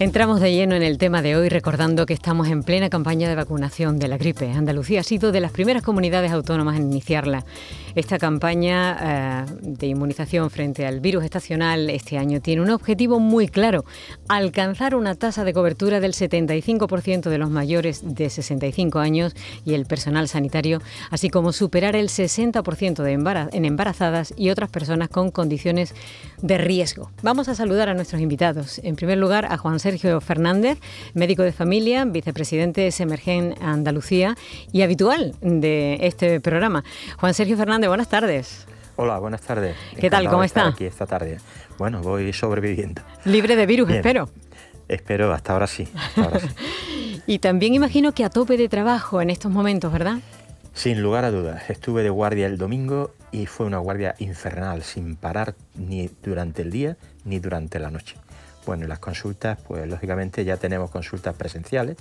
Entramos de lleno en el tema de hoy recordando que estamos en plena campaña de vacunación de la gripe. Andalucía ha sido de las primeras comunidades autónomas en iniciarla. Esta campaña eh, de inmunización frente al virus estacional este año tiene un objetivo muy claro, alcanzar una tasa de cobertura del 75% de los mayores de 65 años y el personal sanitario, así como superar el 60% de en embarazadas y otras personas con condiciones de riesgo. Vamos a saludar a nuestros invitados. En primer lugar, a Juan Sergio Fernández, médico de familia, vicepresidente de Semergen Andalucía y habitual de este programa. Juan Sergio Fernández, buenas tardes. Hola, buenas tardes. ¿Qué tal? ¿Cómo está? Aquí esta tarde. Bueno, voy sobreviviendo. Libre de virus, espero. Espero, hasta ahora sí. y también imagino que a tope de trabajo en estos momentos, ¿verdad? Sin lugar a dudas. Estuve de guardia el domingo y fue una guardia infernal, sin parar ni durante el día ni durante la noche. Bueno, las consultas, pues lógicamente ya tenemos consultas presenciales,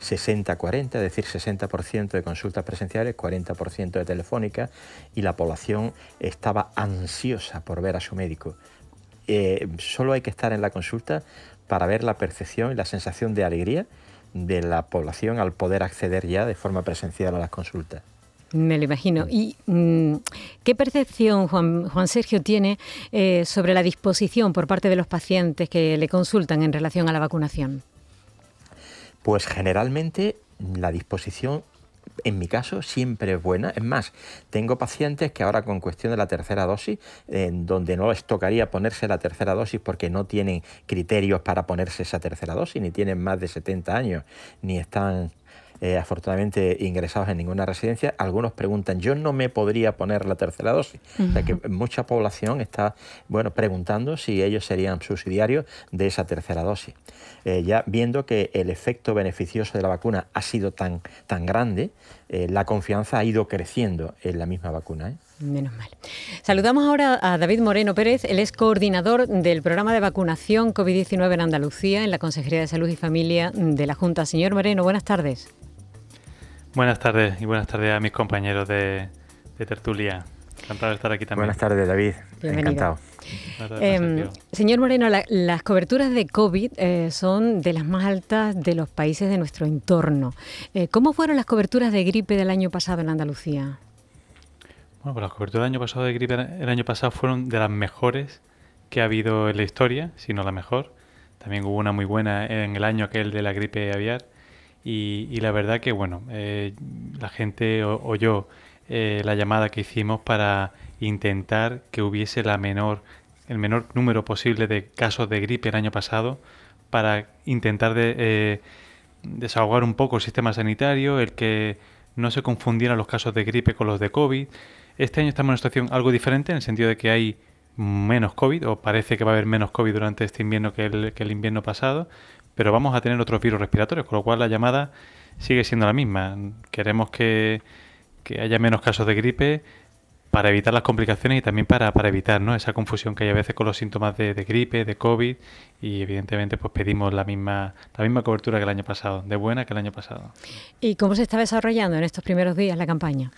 60-40, es decir, 60% de consultas presenciales, 40% de telefónicas, y la población estaba ansiosa por ver a su médico. Eh, solo hay que estar en la consulta para ver la percepción y la sensación de alegría de la población al poder acceder ya de forma presencial a las consultas. Me lo imagino. ¿Y mm, qué percepción Juan, Sergio tiene eh, sobre la disposición por parte de los pacientes que le consultan en relación a la vacunación? Pues generalmente la disposición en mi caso siempre es buena. Es más, tengo pacientes que ahora con cuestión de la tercera dosis, en donde no les tocaría ponerse la tercera dosis porque no tienen criterios para ponerse esa tercera dosis, ni tienen más de 70 años, ni están eh, afortunadamente ingresados en ninguna residencia, algunos preguntan, yo no me podría poner la tercera dosis. O sea que mucha población está bueno, preguntando si ellos serían subsidiarios de esa tercera dosis. Eh, ya viendo que el efecto beneficioso de la vacuna ha sido tan, tan grande, eh, la confianza ha ido creciendo en la misma vacuna. Menos mal. Saludamos ahora a David Moreno Pérez, él es coordinador del programa de vacunación COVID-19 en Andalucía, en la Consejería de Salud y Familia de la Junta. Señor Moreno, buenas tardes. Buenas tardes y buenas tardes a mis compañeros de, tertulia. Encantado de estar aquí también. Buenas tardes, David. Encantado. Em, señor Moreno, las coberturas de COVID eh, son de las más altas de los países de nuestro entorno. Eh, ¿Cómo fueron las coberturas de gripe del año pasado en Andalucía? Bueno, pues las coberturas del año pasado de gripe el año pasado fueron de las mejores que ha habido en la historia, si no la mejor. También hubo una muy buena en el año aquel de la gripe aviar y, la verdad que, bueno, eh, la gente oyó eh, la llamada que hicimos para intentar que hubiese la menor, el menor número posible de casos de gripe el año pasado, para intentar de, eh, desahogar un poco el sistema sanitario, el que no se confundieran los casos de gripe con los de COVID. Este año estamos en una situación algo diferente, en el sentido de que hay menos COVID, o parece que va a haber menos COVID durante este invierno que el, que el invierno pasado, pero vamos a tener otros virus respiratorios, con lo cual la llamada sigue siendo la misma. Queremos que, haya menos casos de gripe para evitar las complicaciones y también para, para evitar ¿no? esa confusión que hay a veces con los síntomas de, gripe, de COVID y evidentemente pues pedimos la misma, la misma cobertura que el año pasado, de buena que el año pasado. ¿Y cómo se está desarrollando en estos primeros días la campaña?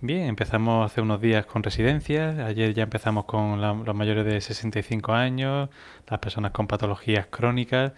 Bien, empezamos hace unos días con residencias, ayer ya empezamos con los mayores de 65 años, las personas con patologías crónicas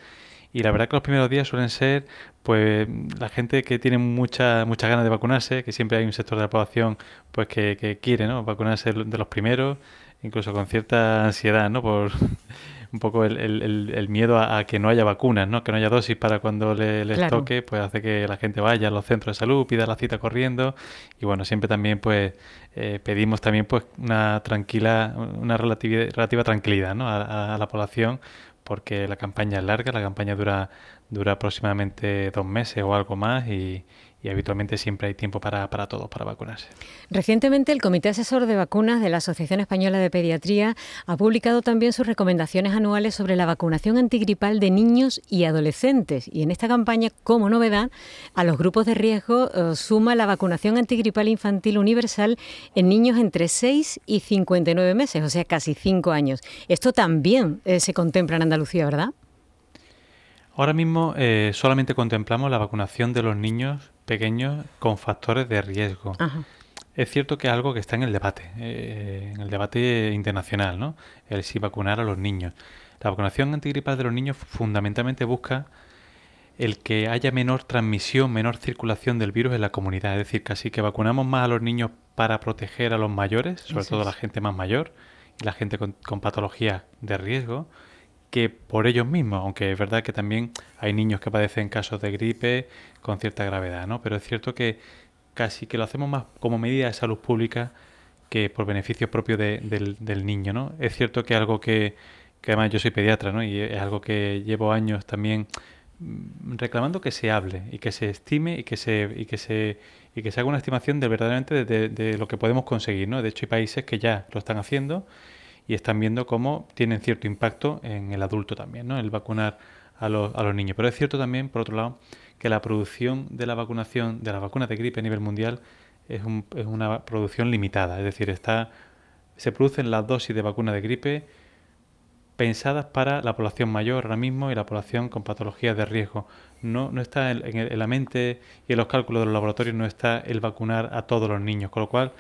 y la verdad que los primeros días suelen ser pues la gente que tiene muchas muchas ganas de vacunarse, que siempre hay un sector de la población pues que, que quiere ¿no? vacunarse de los primeros, incluso con cierta ansiedad, ¿no? por un poco el, el, el miedo a, que no haya vacunas, ¿no? que no haya dosis para cuando le, les toque, pues hace que la gente vaya a los centros de salud, pida la cita corriendo y bueno, siempre también pues eh, pedimos también pues una tranquila, una relativa, relativa tranquilidad ¿no? a, a la población porque la campaña es larga, la campaña dura, dura aproximadamente dos meses o algo más y, y habitualmente siempre hay tiempo para, para todos, para vacunarse. Recientemente el Comité Asesor de Vacunas de la Asociación Española de Pediatría ha publicado también sus recomendaciones anuales sobre la vacunación antigripal de niños y adolescentes. Y en esta campaña, como novedad, a los grupos de riesgo eh, suma la vacunación antigripal infantil universal en niños entre 6 y 59 meses, o sea, casi 5 años. Esto también eh, se contempla en Andalucía, ¿verdad? Ahora mismo eh, solamente contemplamos la vacunación de los niños pequeños con factores de riesgo. es cierto que es algo que está en el debate, eh, en el debate internacional, ¿no? El si vacunar a los niños. La vacunación antigripal de los niños fundamentalmente busca el que haya menor transmisión, menor circulación del virus en la comunidad. Es decir, casi que vacunamos más a los niños para proteger a los mayores, sobre todo a la gente más mayor y la gente con, con patologías de riesgo, que por ellos mismos, aunque es verdad que también hay niños que padecen casos de gripe con cierta gravedad, ¿no? Pero es cierto que casi que lo hacemos más como medida de salud pública que por beneficio propio del, del, niño, ¿no? Es cierto que algo que, que además yo soy pediatra, ¿no? Y es algo que llevo años también mm, reclamando que se hable y que se estime y que se y que se y que se haga una estimación de verdaderamente de, de, lo que podemos conseguir, ¿no? De hecho hay países que ya lo están haciendo y están viendo cómo tienen cierto impacto en el adulto también, ¿no? El vacunar a los, a los niños. Pero es cierto también, por otro lado, que la producción de la vacunación, de la vacuna de gripe a nivel mundial, es, un, una producción limitada. Es decir, está, se producen las dosis de vacuna de gripe pensadas para la población mayor ahora mismo y la población con patologías de riesgo. No, no está en, en, la mente y en los cálculos de los laboratorios no está el vacunar a todos los niños, con lo cual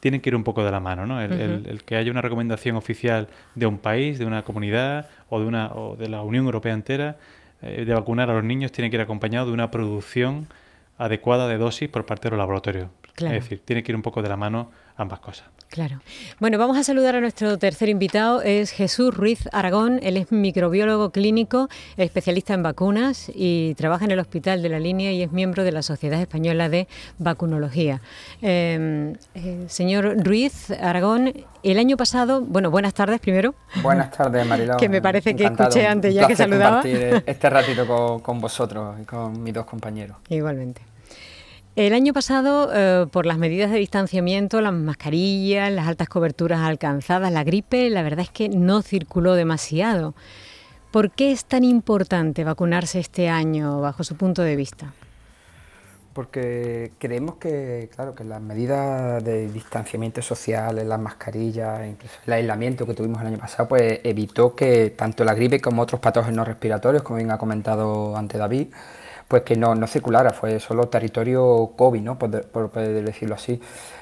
tienen que ir un poco de la mano, ¿no? El, uh -huh. el, el, que haya una recomendación oficial de un país, de una comunidad o de una o de la Unión Europea entera eh, de vacunar a los niños tiene que ir acompañado de una producción adecuada de dosis por parte de los laboratorios. Claro. Es decir, tiene que ir un poco de la mano ambas cosas. Claro. Bueno, vamos a saludar a nuestro tercer invitado, es Jesús Ruiz Aragón, él es microbiólogo clínico, especialista en vacunas y trabaja en el Hospital de la Línea y es miembro de la Sociedad Española de Vacunología. Eh, eh, señor Ruiz Aragón, el año pasado, bueno, buenas tardes primero. Buenas tardes, Mariló. que me parece Encantado. que escuché antes ya que saludaba. este ratito con, con vosotros y con mis dos compañeros. Igualmente. El año pasado, eh, por las medidas de distanciamiento, las mascarillas, las altas coberturas alcanzadas, la gripe, la verdad es que no circuló demasiado. ¿Por qué es tan importante vacunarse este año, bajo su punto de vista? Porque creemos que, claro, que las medidas de distanciamiento social, las mascarillas, incluso el aislamiento que tuvimos el año pasado, pues evitó que tanto la gripe como otros patógenos respiratorios, como bien ha comentado ante David, pues que no, no circulara, fue solo territorio COVID, ¿no? por, por poder decirlo así.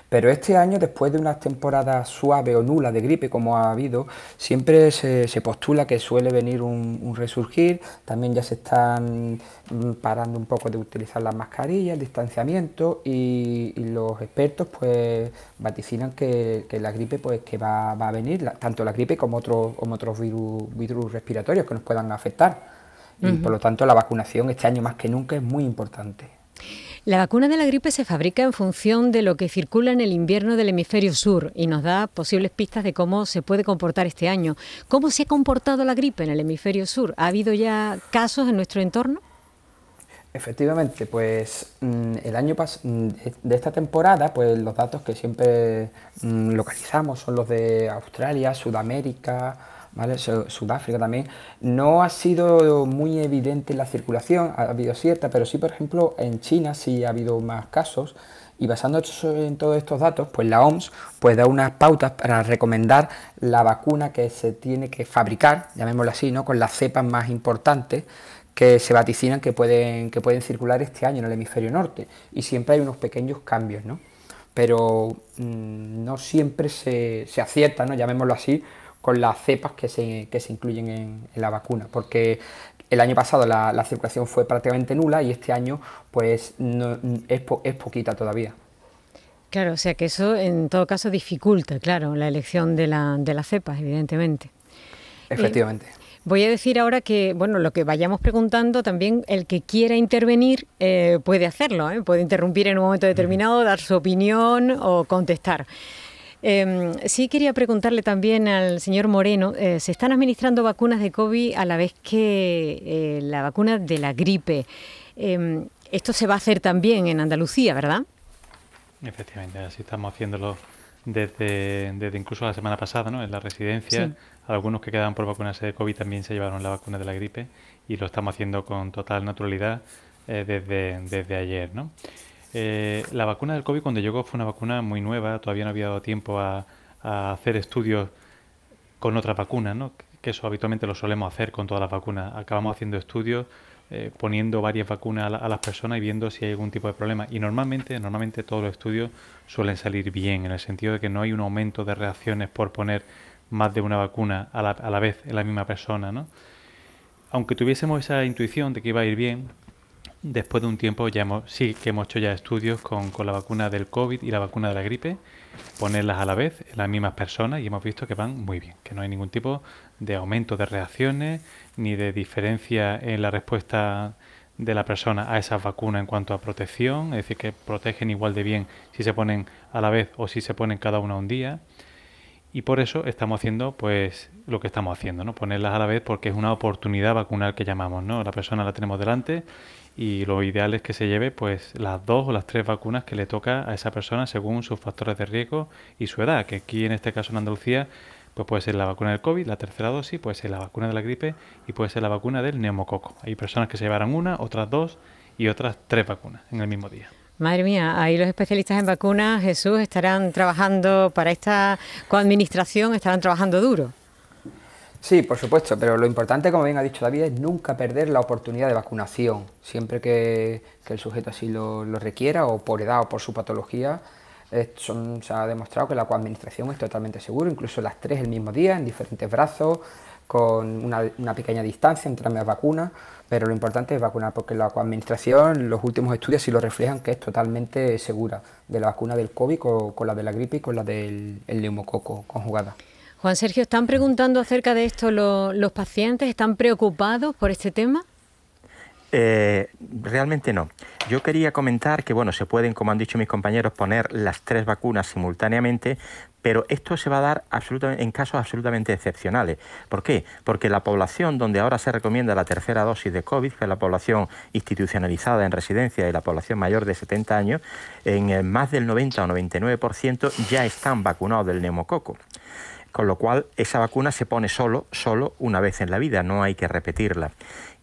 Pero este año, después de unas temporadas suave o nula de gripe como ha habido, siempre se, se postula que suele venir un, resurgir, también ya se están mm, parando un poco de utilizar las mascarillas, el distanciamiento y, los expertos pues vaticinan que, la gripe pues que va, va a venir, tanto la gripe como, otro, como otros virus, virus respiratorios que nos puedan afectar uh -huh. por lo tanto la vacunación este año más que nunca es muy importante. La vacuna de la gripe se fabrica en función de lo que circula en el invierno del hemisferio sur y nos da posibles pistas de cómo se puede comportar este año. ¿Cómo se ha comportado la gripe en el hemisferio sur? ¿Ha habido ya casos en nuestro entorno? Efectivamente, pues el año pasado, de esta temporada, pues los datos que siempre localizamos son los de Australia, Sudamérica, Sudáfrica también, no ha sido muy evidente la circulación, ha habido cierta, pero sí, por ejemplo, en China sí ha habido más casos y basándose en todos estos datos, pues la OMS pues da unas pautas para recomendar la vacuna que se tiene que fabricar, llamémoslo así, ¿no? con las cepas más importantes que se vaticinan que pueden, que pueden circular este año en el hemisferio norte y siempre hay unos pequeños cambios, ¿no? pero mmm, no siempre se, se acierta, ¿no? llamémoslo así, con las cepas que se, que se incluyen en, en, la vacuna, porque el año pasado la, la, circulación fue prácticamente nula y este año pues no, es, po, es poquita todavía. Claro, o sea que eso en todo caso dificulta, claro, la elección de, la, de las cepas, evidentemente. Efectivamente. Eh, Voy a decir ahora que, bueno, lo que vayamos preguntando, también el que quiera intervenir eh, puede hacerlo, ¿eh? puede interrumpir en un momento determinado, dar su opinión o contestar. Eh, sí quería preguntarle también al señor Moreno, eh, se están administrando vacunas de COVID a la vez que eh, la vacuna de la gripe. Em, esto se va a hacer también en Andalucía, ¿verdad? Efectivamente, así estamos haciéndolo desde, desde incluso la semana pasada, ¿no? En la residencia, sí. algunos que quedaban por vacunarse de COVID también se llevaron la vacuna de la gripe y lo estamos haciendo con total naturalidad eh, desde, desde ayer, ¿no? Eh, la vacuna del COVID cuando llegó fue una vacuna muy nueva, todavía no había dado tiempo a, a hacer estudios con otras vacunas, ¿no? que eso habitualmente lo solemos hacer con todas las vacunas. Acabamos haciendo estudios eh, poniendo varias vacunas a, las personas y viendo si hay algún tipo de problema. Y normalmente, normalmente todos los estudios suelen salir bien, en el sentido de que no hay un aumento de reacciones por poner más de una vacuna a la, a la vez en la misma persona, ¿no? Aunque tuviésemos esa intuición de que iba a ir bien, después de un tiempo ya hemos, sí que hemos hecho ya estudios con, con, la vacuna del COVID y la vacuna de la gripe, ponerlas a la vez en las mismas personas y hemos visto que van muy bien, que no hay ningún tipo de aumento de reacciones ni de diferencia en la respuesta de la persona a esas vacunas en cuanto a protección, es decir, que protegen igual de bien si se ponen a la vez o si se ponen cada una un día. Y por eso estamos haciendo pues lo que estamos haciendo, ¿no? Ponerlas a la vez porque es una oportunidad vacunal que llamamos, ¿no? La persona la tenemos delante y lo ideal es que se lleve pues las dos o las tres vacunas que le toca a esa persona según sus factores de riesgo y su edad, que aquí en este caso en Andalucía pues puede ser la vacuna del COVID, la tercera dosis, puede ser la vacuna de la gripe y puede ser la vacuna del neumococo. Hay personas que se llevarán una, otras dos y otras tres vacunas en el mismo día. Madre mía, ahí los especialistas en vacunas, Jesús, estarán trabajando para esta coadministración, estarán trabajando duro. Sí, por supuesto, pero lo importante, como bien ha dicho David, es nunca perder la oportunidad de vacunación. Siempre que, el sujeto así lo, requiera, o por edad o por su patología, se ha demostrado que la coadministración es totalmente seguro, incluso las tres el mismo día, en diferentes brazos, con una, pequeña distancia entre ambas vacunas, pero lo importante es vacunar, porque la coadministración, los últimos estudios sí lo reflejan que es totalmente segura, de la vacuna del COVID con, la de la gripe y con la del neumococo conjugada. Juan Sergio, ¿están preguntando acerca de esto los pacientes? ¿Están preocupados por este tema? Eh, realmente no. Yo quería comentar que, bueno, se pueden, como han dicho mis compañeros, poner las tres vacunas simultáneamente, pero esto se va a dar en casos absolutamente excepcionales. ¿Por qué? Porque la población donde ahora se recomienda la tercera dosis de COVID, que es la población institucionalizada en residencia y la población mayor de 70 años, en más del 90 o 99% ya están vacunados del neumococo con lo cual esa vacuna se pone solo, solo una vez en la vida, no hay que repetirla.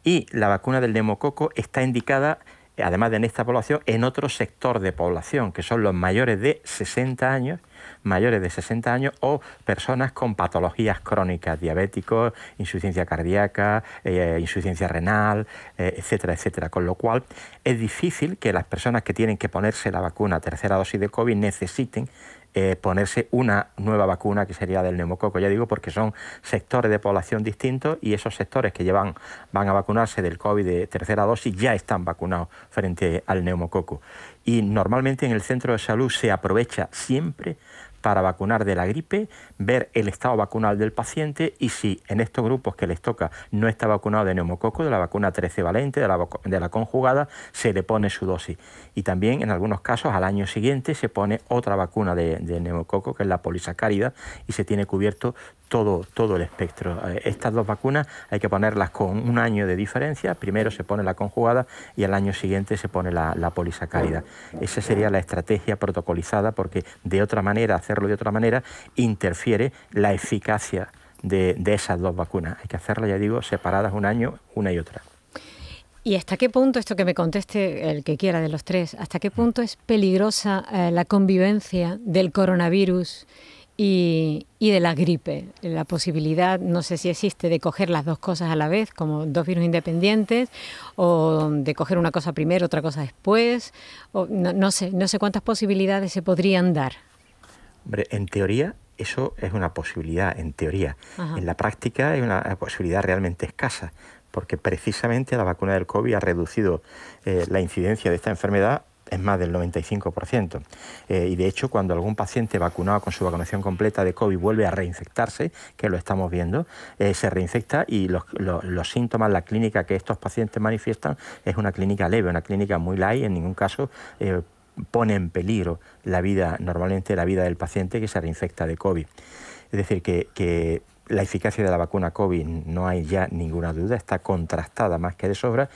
Y la vacuna del neumococo está indicada, además de en esta población, en otro sector de población, que son los mayores de 60 años, mayores de 60 años o personas con patologías crónicas, diabéticos, insuficiencia cardíaca, eh, insuficiencia renal, eh, etcétera, etcétera. Con lo cual es difícil que las personas que tienen que ponerse la vacuna tercera dosis de COVID necesiten eh, ponerse una nueva vacuna que sería del neumococo. Ya digo, porque son sectores de población distintos y esos sectores que llevan, van a vacunarse del COVID de tercera dosis ya están vacunados frente al neumococo. Y normalmente en el centro de salud se aprovecha siempre para vacunar de la gripe, ver el estado vacunal del paciente y si en estos grupos que les toca no está vacunado de neumococo, de la vacuna 13 valente, de la, de la conjugada, se le pone su dosis. Y también en algunos casos al año siguiente se pone otra vacuna de, de neumococo, que es la polisacárida, y se tiene cubierto todo, todo el espectro. Eh, estas dos vacunas hay que ponerlas con un año de diferencia. Primero se pone la conjugada y al año siguiente se pone la, la polisacárida. Esa sería la estrategia protocolizada porque de otra manera, hacerlo de otra manera, interfiere la eficacia de, de esas dos vacunas. Hay que hacerlas, ya digo, separadas un año, una y otra. ¿Y hasta qué punto, esto que me conteste el que quiera de los tres, hasta qué punto es peligrosa eh, la convivencia del coronavirus y, de la gripe. La posibilidad, no sé si existe, de coger las dos cosas a la vez, como dos virus independientes, o de coger una cosa primero, otra cosa después, o no, sé, no sé cuántas posibilidades se podrían dar. Hombre, en teoría eso es una posibilidad, en teoría. En la práctica es una posibilidad realmente escasa, porque precisamente la vacuna del COVID ha reducido eh, la incidencia de esta enfermedad es más del 95%. Eh, y de hecho, cuando algún paciente vacunado con su vacunación completa de COVID vuelve a reinfectarse, que lo estamos viendo, eh, se reinfecta y los, síntomas, la clínica que estos pacientes manifiestan es una clínica leve, una clínica muy light, en ningún caso eh, pone en peligro la vida, normalmente la vida del paciente que se reinfecta de COVID. Es decir, que, que la eficacia de la vacuna COVID no hay ya ninguna duda, está contrastada más que de sobra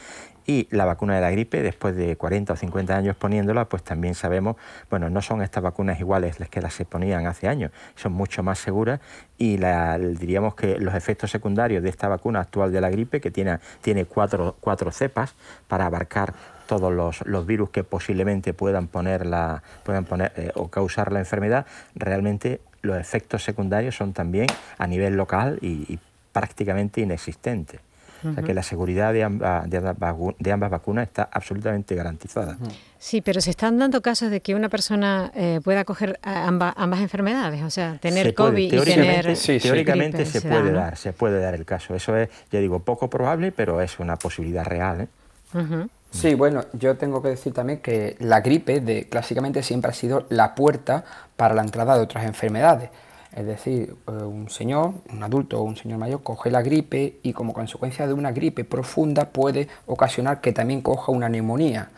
y la vacuna de la gripe, después de 40 o 50 años poniéndola, pues también sabemos, bueno, no son estas vacunas iguales las que las se ponían hace años, son mucho más seguras y diríamos que los efectos secundarios de esta vacuna actual de la gripe, que tiene, tiene cuatro, cuatro cepas para abarcar todos los, virus que posiblemente puedan poner, la, puedan poner eh, o causar la enfermedad, realmente los efectos secundarios son también a nivel local y prácticamente inexistentes. O sea que la seguridad de ambas, de ambas, vacunas está absolutamente garantizada. Sí, pero se están dando casos de que una persona eh, pueda coger ambas, ambas enfermedades, o sea, tener COVID y tener sí, teóricamente se, puede dar, se puede dar el caso. Eso es, ya digo, poco probable, pero es una posibilidad real. ¿eh? Sí, bueno, yo tengo que decir también que la gripe de, clásicamente siempre ha sido la puerta para la entrada de otras enfermedades. Es decir, eh, un señor, un adulto o un señor mayor coge la gripe y como consecuencia de una gripe profunda puede ocasionar que también coja una neumonía.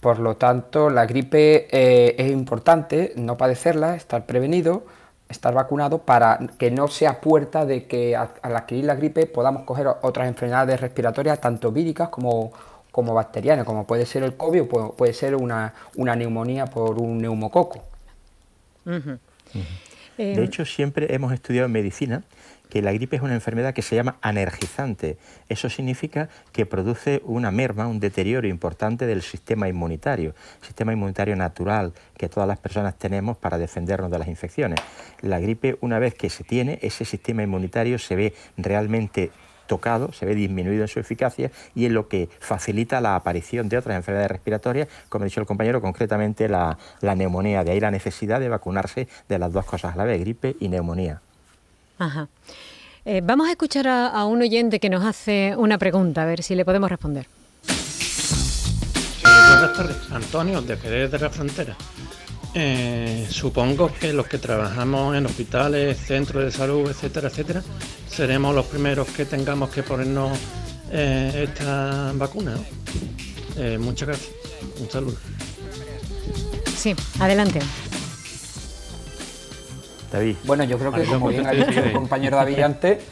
Por lo tanto, la gripe eh, es importante no padecerla, estar prevenido, estar vacunado para que no sea puerta de que al adquirir la gripe podamos coger otras enfermedades respiratorias, tanto víricas como como bacteriana, como puede ser el COVID o puede ser una, neumonía por un neumococo. Eh, hecho, siempre hemos estudiado en medicina que la gripe es una enfermedad que se llama anergizante. Eso significa que produce una merma, un deterioro importante del sistema inmunitario, sistema inmunitario natural que todas las personas tenemos para defendernos de las infecciones. La gripe, una vez que se tiene, ese sistema inmunitario se ve realmente tocado, se ve disminuido en su eficacia y en lo que facilita la aparición de otras enfermedades respiratorias, como ha dicho el compañero, concretamente la, neumonía. De ahí la necesidad de vacunarse de las dos cosas a la vez, gripe y neumonía. Ajá. Eh, vamos a escuchar a, un oyente que nos hace una pregunta, a ver si le podemos responder. buenas tardes, Antonio, de Jerez de la Frontera. Eh, supongo que los que trabajamos en hospitales, centros de salud, etcétera, etcétera, seremos los primeros que tengamos que ponernos eh, esta vacuna. Eh, muchas gracias. Un saludo. Sí, adelante. David. Bueno, yo creo que como bien ha dicho el compañero David antes,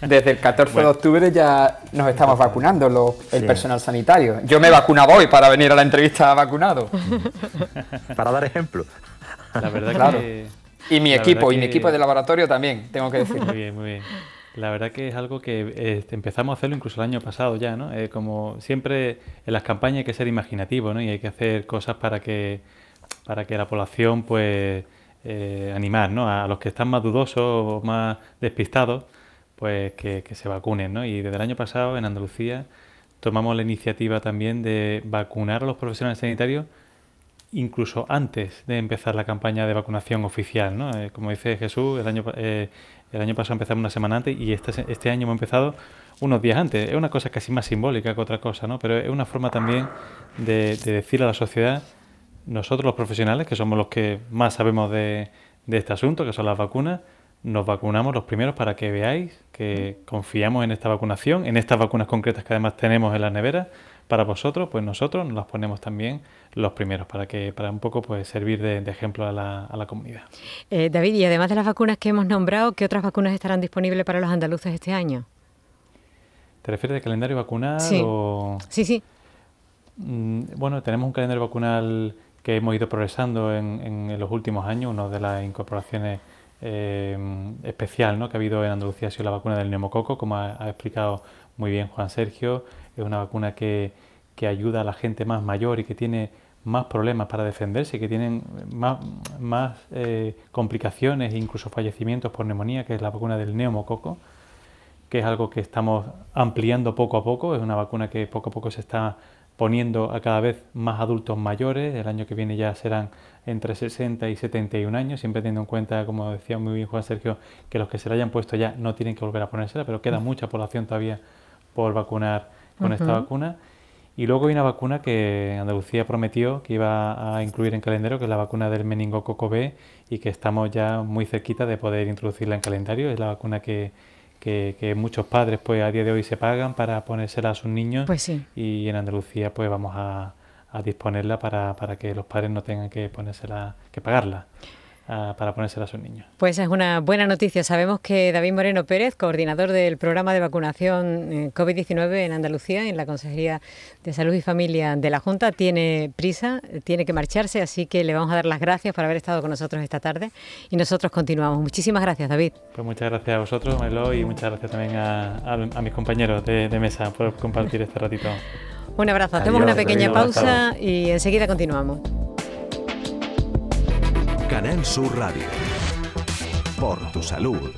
desde el 14 de octubre ya nos estamos vacunando el personal sanitario. Yo me he vacunado hoy para venir a la entrevista vacunado. para dar ejemplo. La verdad que... Y mi equipo, y mi equipo de laboratorio también, tengo que decir. Muy bien, muy bien. La verdad que es algo que este, empezamos a hacerlo incluso el año pasado ya, ¿no? Eh, como siempre en las campañas hay que ser imaginativo, ¿no? Y hay que hacer cosas para que, para que la población, pues eh, animar ¿no? a los que están más dudosos o más despistados, pues que, se vacunen. ¿no? Y desde el año pasado en Andalucía tomamos la iniciativa también de vacunar a los profesionales sanitarios incluso antes de empezar la campaña de vacunación oficial. ¿no? Eh, como dice Jesús, el año, eh, el año pasado empezamos una semana antes y este, este año hemos empezado unos días antes. Es una cosa casi más simbólica que otra cosa, ¿no? pero es una forma también de, de decir a la sociedad nosotros los profesionales, que somos los que más sabemos de, este asunto, que son las vacunas, nos vacunamos los primeros para que veáis que confiamos en esta vacunación, en estas vacunas concretas que además tenemos en las neveras, para vosotros, pues nosotros nos las ponemos también los primeros, para que para un poco pues servir de, ejemplo a la, comunidad. Eh, David, y además de las vacunas que hemos nombrado, ¿qué otras vacunas estarán disponibles para los andaluces este año? ¿Te refieres al calendario vacunal sí. o...? Sí, sí. Mm, bueno, tenemos un calendario vacunal que hemos ido progresando en, los últimos años. Una de las incorporaciones eh, especial ¿no? que ha habido en Andalucía ha sido la vacuna del neumococo, como ha, explicado muy bien Juan Sergio. Es una vacuna que, que, ayuda a la gente más mayor y que tiene más problemas para defenderse, que tienen más, más eh, complicaciones e incluso fallecimientos por neumonía, que es la vacuna del neumococo, que es algo que estamos ampliando poco a poco. Es una vacuna que poco a poco se está poniendo a cada vez más adultos mayores. El año que viene ya serán entre 60 y 71 años, siempre teniendo en cuenta, como decía muy bien Juan Sergio, que los que se la hayan puesto ya no tienen que volver a ponérsela, pero queda mucha población todavía por vacunar con esta vacuna. Y luego hay una vacuna que Andalucía prometió que iba a incluir en calendario, que es la vacuna del meningococo B, y que estamos ya muy cerquita de poder introducirla en calendario. Es la vacuna que, que, muchos padres pues a día de hoy se pagan para ponérsela a sus niños pues sí. y en Andalucía pues vamos a, a disponerla para, para, que los padres no tengan que ponérsela, que pagarla para ponérsela a sus niños. Pues es una buena noticia. Sabemos que David Moreno Pérez, coordinador del programa de vacunación eh, COVID-19 en Andalucía, en la Consejería de Salud y Familia de la Junta, tiene prisa, tiene que marcharse, así que le vamos a dar las gracias por haber estado con nosotros esta tarde y nosotros continuamos. Muchísimas gracias, David. Pues muchas gracias a vosotros, Melo, y muchas gracias también a, mis compañeros de, mesa por compartir este ratito. Un abrazo, hacemos una pequeña pausa y enseguida continuamos. Canal Sur Radio. Por tu salud.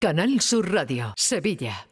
Canal Sur Radio, Sevilla.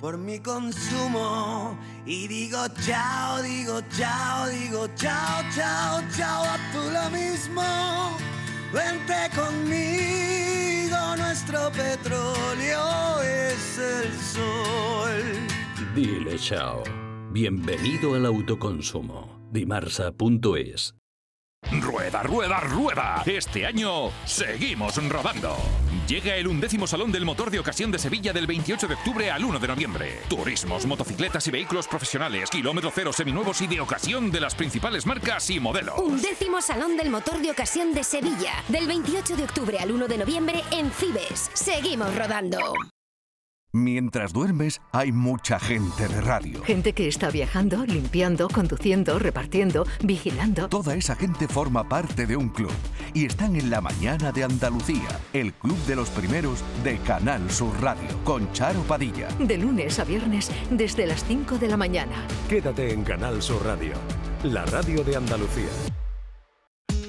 por mi consumo y digo chao, digo chao, digo chao, chao, chao, a tú lo mismo. Vente conmigo, nuestro petróleo es el sol. Dile chao. Bienvenido al autoconsumo. Dimarsa.es Rueda, rueda, rueda. Este año seguimos rodando. Llega el undécimo Salón del Motor de Ocasión de Sevilla del 28 de octubre al 1 de noviembre. Turismos, motocicletas y vehículos profesionales, kilómetro cero seminuevos y de ocasión de las principales marcas y modelos. Undécimo Salón del Motor de Ocasión de Sevilla del 28 de octubre al 1 de noviembre en Cibes. Seguimos rodando. Mientras duermes, hay mucha gente de radio. Gente que está viajando, limpiando, conduciendo, repartiendo, vigilando. Toda esa gente forma parte de un club y están en la mañana de Andalucía, el club de los primeros de Canal Sur Radio, con Charo Padilla. De lunes a viernes, desde las 5 de la mañana. Quédate en Canal Sur Radio, la radio de Andalucía.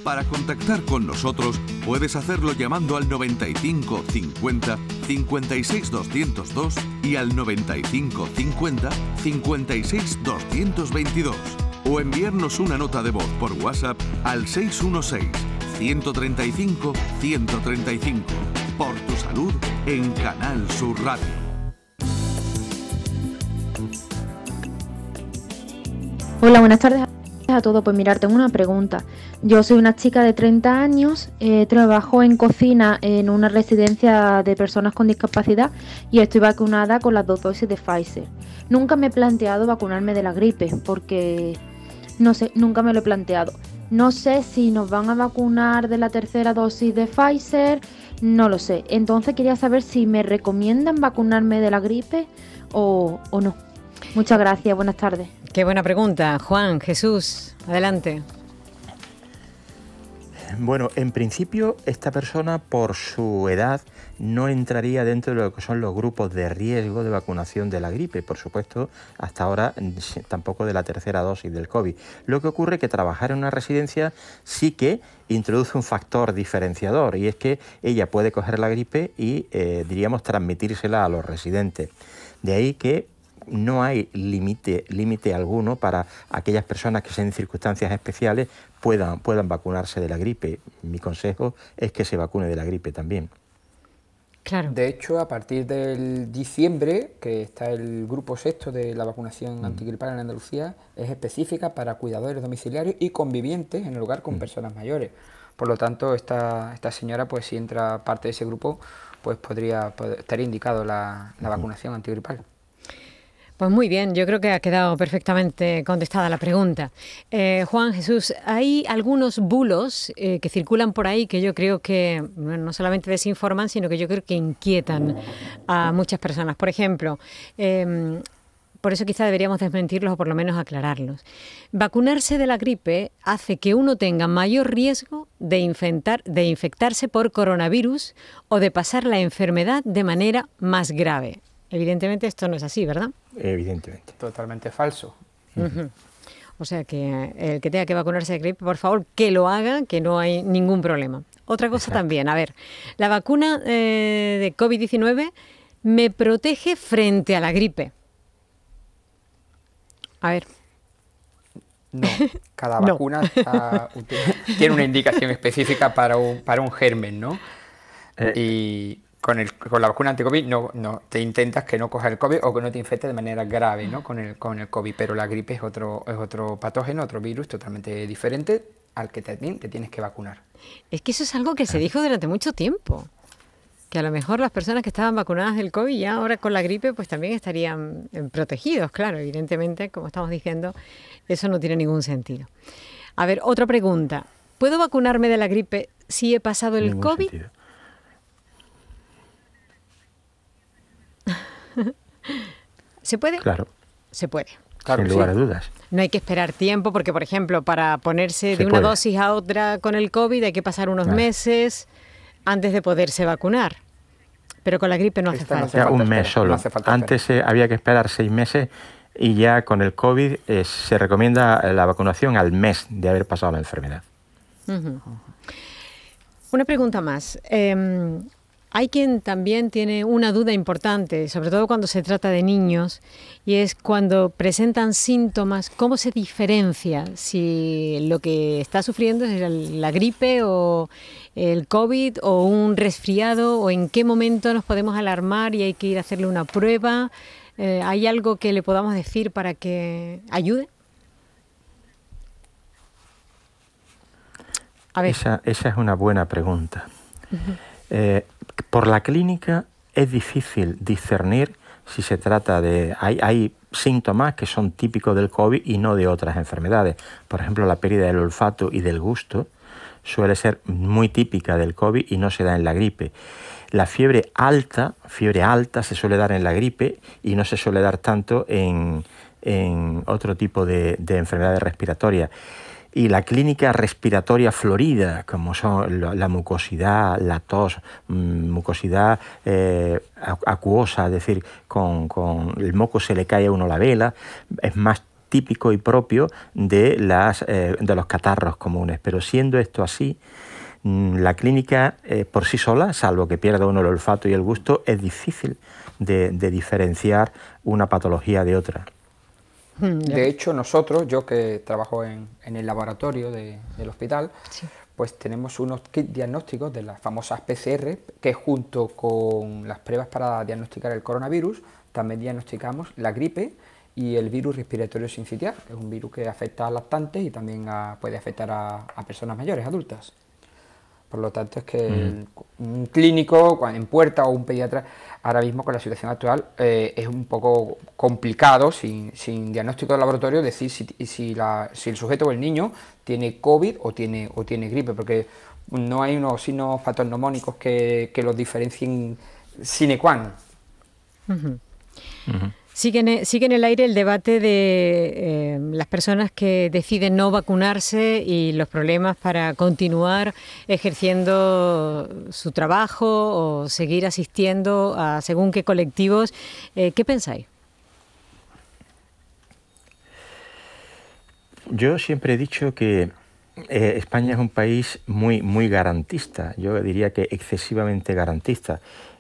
Para contactar con nosotros puedes hacerlo llamando al 95 50 56 202 y al 95 50 56 222 o enviarnos una nota de voz por WhatsApp al 616 135 135 por tu salud en Canal Sur Radio. Hola, buenas tardes a todos. Pues mirar, tengo una pregunta. Yo soy una chica de 30 años, eh, trabajo en cocina en una residencia de personas con discapacidad y estoy vacunada con las dos dosis de Pfizer. Nunca me he planteado vacunarme de la gripe porque, no sé, nunca me lo he planteado. No sé si nos van a vacunar de la tercera dosis de Pfizer, no lo sé. Entonces quería saber si me recomiendan vacunarme de la gripe o, o no. Muchas gracias, buenas tardes. Qué buena pregunta. Juan, Jesús, adelante. Bueno, en principio esta persona por su edad no entraría dentro de lo que son los grupos de riesgo de vacunación de la gripe, por supuesto, hasta ahora tampoco de la tercera dosis del COVID. Lo que ocurre es que trabajar en una residencia sí que introduce un factor diferenciador y es que ella puede coger la gripe y, eh, diríamos, transmitírsela a los residentes. De ahí que no hay límite, límite alguno para aquellas personas que en circunstancias especiales puedan, puedan vacunarse de la gripe. Mi consejo es que se vacune de la gripe también. Claro. De hecho, a partir del diciembre, que está el grupo sexto de la vacunación antigripal en Andalucía, es específica para cuidadores domiciliarios y convivientes en el hogar con personas mayores. Por lo tanto, esta, esta señora, pues si entra parte de ese grupo, pues podría, estar indicado la, la vacunación antigripal. Pues muy bien, yo creo que ha quedado perfectamente contestada la pregunta. Eh, Juan Jesús, hay algunos bulos eh, que circulan por ahí que yo creo que no solamente desinforman, sino que yo creo que inquietan a muchas personas. Por ejemplo, em, por eso quizá deberíamos desmentirlos o por lo menos aclararlos. Vacunarse de la gripe hace que uno tenga mayor riesgo de, infectar, de infectarse por coronavirus o de pasar la enfermedad de manera más grave. Evidentemente esto no es así, ¿verdad? Evidentemente. Totalmente falso. O sea que el que tenga que vacunarse de gripe, por favor, que lo haga, que no hay ningún problema. Otra cosa también, a ver, la vacuna eh, de COVID-19 me protege frente a la gripe. A ver. No, cada vacuna tiene una indicación específica para un, para un germen, ¿no? Eh, y con, el, con la vacuna anti-COVID no, no, te intentas que no coja el COVID o que no te infecte de manera grave ¿no? con, el, con el COVID, pero la gripe es otro, es otro patógeno, otro virus totalmente diferente al que te, te tienes que vacunar. Es que eso es algo que se dijo durante mucho tiempo. que a lo mejor las personas que estaban vacunadas del COVID ya ahora con la gripe pues también estarían eh, protegidos, claro, evidentemente, como estamos diciendo, eso no tiene ningún sentido. A ver, otra pregunta. ¿Puedo vacunarme de la gripe si he pasado el COVID? ¿Se puede? Claro. Se puede. Sin lugar a dudas. No hay que esperar tiempo porque, por ejemplo, para ponerse de una dosis a otra con el COVID hay que pasar unos meses antes de poderse vacunar. Pero con la gripe no hace falta. un mes solo. Antes eh, había que esperar seis meses y ya con el COVID eh, se recomienda la vacunación al mes de haber pasado la enfermedad. Una pregunta más. Em, hay quien también tiene una duda importante, sobre todo cuando se trata de niños, y es cuando presentan síntomas, ¿cómo se diferencia si lo que está sufriendo es la gripe o el COVID o un resfriado o en qué momento nos podemos alarmar y hay que ir a hacerle una prueba? Eh, ¿Hay algo que le podamos decir para que ayude? Esa, esa, es una buena pregunta. Eh, por la clínica es difícil discernir si se trata de... Hay, síntomas que son típicos del COVID y no de otras enfermedades. Por ejemplo, la pérdida del olfato y del gusto suele ser muy típica del COVID y no se da en la gripe. La fiebre alta, fiebre alta se suele dar en la gripe y no se suele dar tanto en, otro tipo de, de enfermedades respiratorias y la clínica respiratoria florida, como son la, mucosidad, la tos, mm, mucosidad eh, acuosa, es decir, con, el moco se le cae a uno la vela, es más típico y propio de, las, eh, de los catarros comunes. Pero siendo esto así, mm, la clínica eh, por sí sola, salvo que pierda uno el olfato y el gusto, es difícil de diferenciar una patología de otra. Mm, de hecho, nosotros, yo que trabajo en, el laboratorio del hospital, pues tenemos unos kits diagnósticos de las famosas PCR, que junto con las pruebas para diagnosticar el coronavirus, también diagnosticamos la gripe y el virus respiratorio sincitial, que es un virus que afecta a lactantes y también puede afectar a, personas mayores, adultas. Por lo tanto, es que mm. un clínico en puerta o un pediatra ahora mismo con la situación actual eh, es un poco complicado, sin, diagnóstico de laboratorio, decir si, si, el sujeto o el niño tiene COVID o tiene, o tiene gripe, porque no hay unos signos patognomónicos que, que los diferencien sine qua non. Sigue en, el aire el debate de eh, las personas que deciden no vacunarse y los problemas para continuar ejerciendo su trabajo o seguir asistiendo a según qué colectivos. Eh, ¿Qué pensáis? Yo siempre he dicho que eh, España es un país muy, muy garantista, yo diría que excesivamente garantista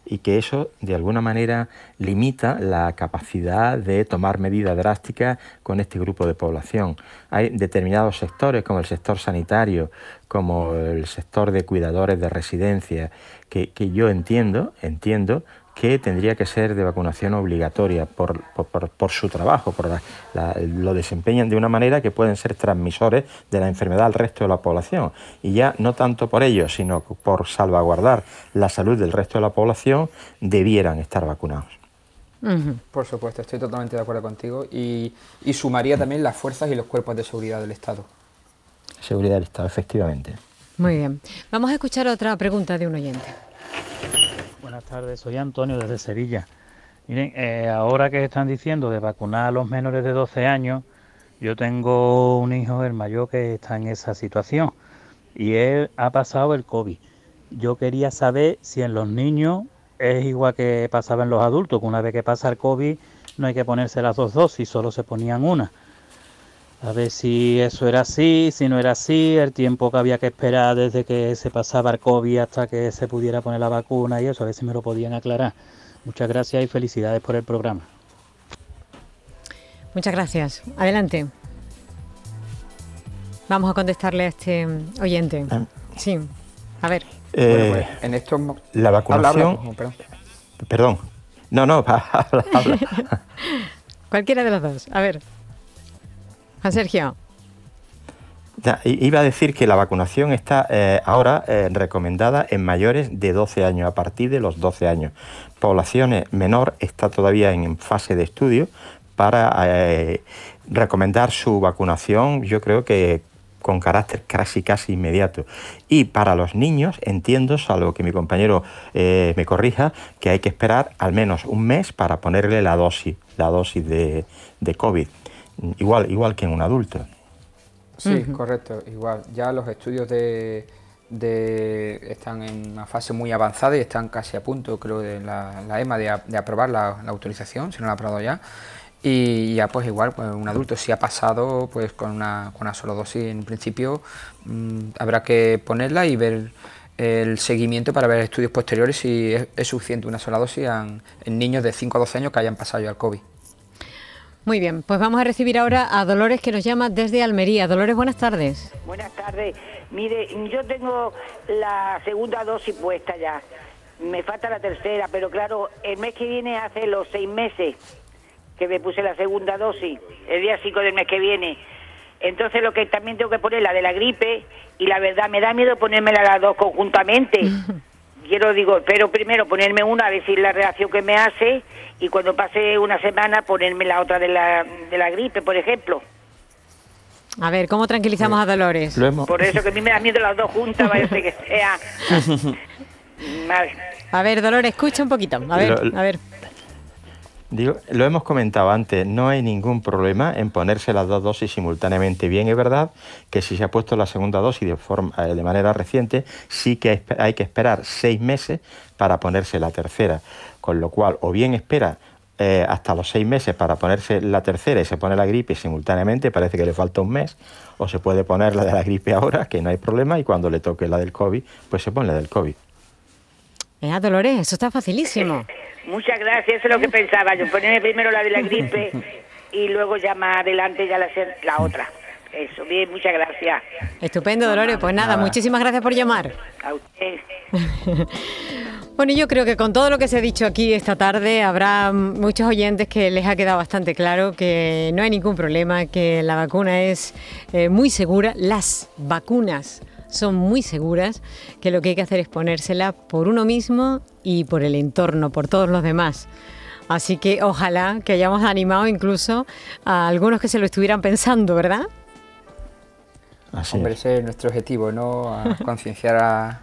y que eso de alguna manera limita la capacidad de tomar medidas drásticas con este grupo de población. Hay determinados sectores como el sector sanitario, como el sector de cuidadores de residencia, que, que yo entiendo, entiendo que tendría que ser de vacunación obligatoria por, su trabajo, por lo desempeñan de una manera que pueden ser transmisores de la enfermedad al resto de la población. Y ya no tanto por ello, sino por salvaguardar la salud del resto de la población, debieran estar vacunados. Por supuesto, estoy totalmente de acuerdo contigo y, y sumaría también las fuerzas y los cuerpos de seguridad del Estado. Seguridad del Estado, efectivamente. Muy bien. Vamos a escuchar otra pregunta de un oyente. Buenas tardes, soy Antonio desde Sevilla. Miren, eh, ahora que están diciendo de vacunar a los menores de 12 años, yo tengo un hijo, el mayor, que está en esa situación y él ha pasado el COVID. Yo quería saber si en los niños es igual que pasaba en los adultos, que una vez que pasa el COVID no hay que ponerse las dos dosis, solo se ponían una. A ver si eso era así, si no era así, el tiempo que había que esperar desde que se pasaba el COVID hasta que se pudiera poner la vacuna y eso, a ver si me lo podían aclarar. Muchas gracias y felicidades por el programa. Muchas gracias. Adelante. Vamos a contestarle a este oyente. Ah. Sí, a ver. Eh, pues, en esto la vacunación. perdón. No, no, Cualquiera de los dos. A ver. Juan Sergio. iba a decir que la vacunación está eh, ahora eh, recomendada en mayores de 12 años, a partir de los 12 años. Poblaciones menor está todavía en fase de estudio para eh, recomendar su vacunación, yo creo que con carácter casi casi inmediato. Y para los niños, entiendo, salvo que mi compañero me corrija, que hay que esperar al menos un mes para ponerle la dosis, la dosis de COVID, igual, igual que en un adulto. Sí, correcto, igual. Ya los estudios de, están en una fase muy avanzada y están casi a punto, creo, de la, EMA de, aprobar la, autorización, si no la ha aprobado ya. Y ya pues igual, pues un adulto si ha pasado pues con una, con una sola dosis en principio mm, habrá que ponerla y ver el seguimiento para ver estudios posteriores si es, suficiente una sola dosis en, en, niños de 5 a 12 años que hayan pasado ya el COVID. Muy bien, pues vamos a recibir ahora a Dolores que nos llama desde Almería. Dolores, buenas tardes. Buenas tardes. Mire, yo tengo la segunda dosis puesta ya. Me falta la tercera, pero claro, el mes que viene hace los seis meses que me puse la segunda dosis, el día 5 del mes que viene. Entonces lo que también tengo que poner la de la gripe y la verdad me da miedo ponérmela las dos conjuntamente. quiero, digo, pero primero ponerme una a ver si la reacción que me hace y cuando pase una semana ponerme la otra de la, de la gripe, por ejemplo. A ver, ¿cómo tranquilizamos a Dolores? Por eso que a mí me da miedo las dos juntas, parece que sea. A ver, Dolores, escucha un poquito. A ver, a ver. Digo, lo hemos comentado antes, no hay ningún problema en ponerse las dos dosis simultáneamente. Bien, es verdad que si se ha puesto la segunda dosis de, forma, eh, de manera reciente, sí que hay que esperar seis meses para ponerse la tercera. Con lo cual, o bien espera eh, hasta los seis meses para ponerse la tercera y se pone la gripe simultáneamente, parece que le falta un mes, o se puede poner la de la gripe ahora, que no hay problema, y cuando le toque la del COVID, pues se pone la del COVID. Eh, Dolores, eso está facilísimo. Muchas gracias, eso es lo que pensaba yo, ponerme primero la de la gripe y luego ya más adelante ya la, la otra. Eso, bien, muchas gracias. Estupendo, Dolores. Pues nada, muchísimas gracias por llamar. A usted. bueno, yo creo que con todo lo que se ha dicho aquí esta tarde habrá muchos oyentes que les ha quedado bastante claro que no hay ningún problema, que la vacuna es eh, muy segura. Las vacunas son muy seguras, que lo que hay que hacer es ponérsela por uno mismo y por el entorno, por todos los demás. Así que ojalá que hayamos animado incluso a algunos que se lo estuvieran pensando, ¿verdad? Hombre, ese es nuestro objetivo, ¿no? concienciar a,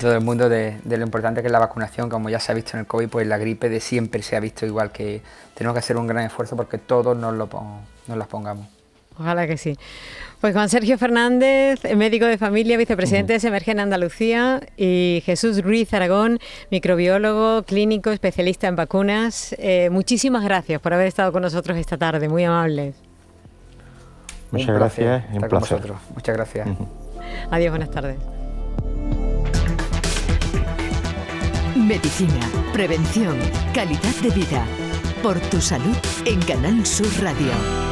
todo el mundo de, lo importante que es la vacunación. Como ya se ha visto en el COVID, pues la gripe de siempre se ha visto igual que tenemos que hacer un gran esfuerzo porque todos nos, lo nos las pongamos. Ojalá que sí. Pues Juan Sergio Fernández, médico de familia, vicepresidente de Semerge en Andalucía, y Jesús Ruiz Aragón, microbiólogo, clínico, especialista en vacunas. Eh, muchísimas gracias por haber estado con nosotros esta tarde, muy amables. Muchas gracias, un placer. Muchas gracias. Adiós, buenas tardes. Medicina, prevención, calidad de vida. Por tu salud en Canal Sur Radio.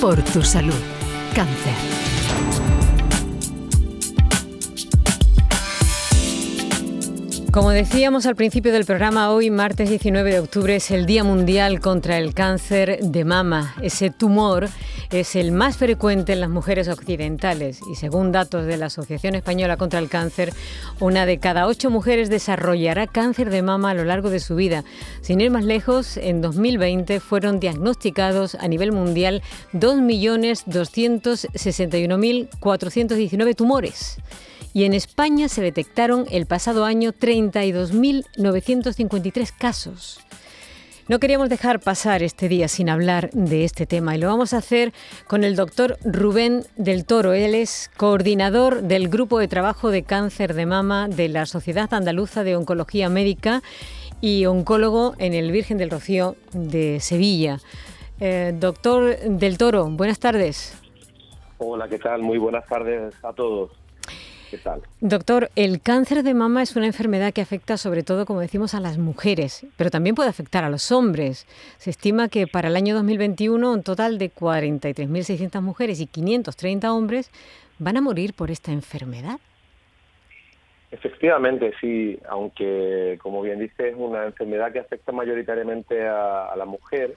Por tu salud. Cáncer. Como decíamos al principio del programa, hoy, martes 19 de octubre, es el Día Mundial contra el Cáncer de Mama. Ese tumor es el más frecuente en las mujeres occidentales y según datos de la Asociación Española contra el Cáncer, una de cada ocho mujeres desarrollará cáncer de mama a lo largo de su vida. Sin ir más lejos, en 2020 fueron diagnosticados a nivel mundial 2.261.419 tumores y en España se detectaron el pasado año 32.953 casos. No queríamos dejar pasar este día sin hablar de este tema y lo vamos a hacer con el doctor Rubén del Toro. Él es coordinador del Grupo de Trabajo de Cáncer de Mama de la Sociedad Andaluza de Oncología Médica y oncólogo en el Virgen del Rocío de Sevilla. Eh, doctor del Toro, buenas tardes. Hola, ¿qué tal? Muy buenas tardes a todos. Doctor, el cáncer de mama es una enfermedad que afecta sobre todo, como decimos, a las mujeres, pero también puede afectar a los hombres. Se estima que para el año 2021 un total de 43.600 mujeres y 530 hombres van a morir por esta enfermedad. Efectivamente, sí, aunque como bien dice es una enfermedad que afecta mayoritariamente a, la mujer,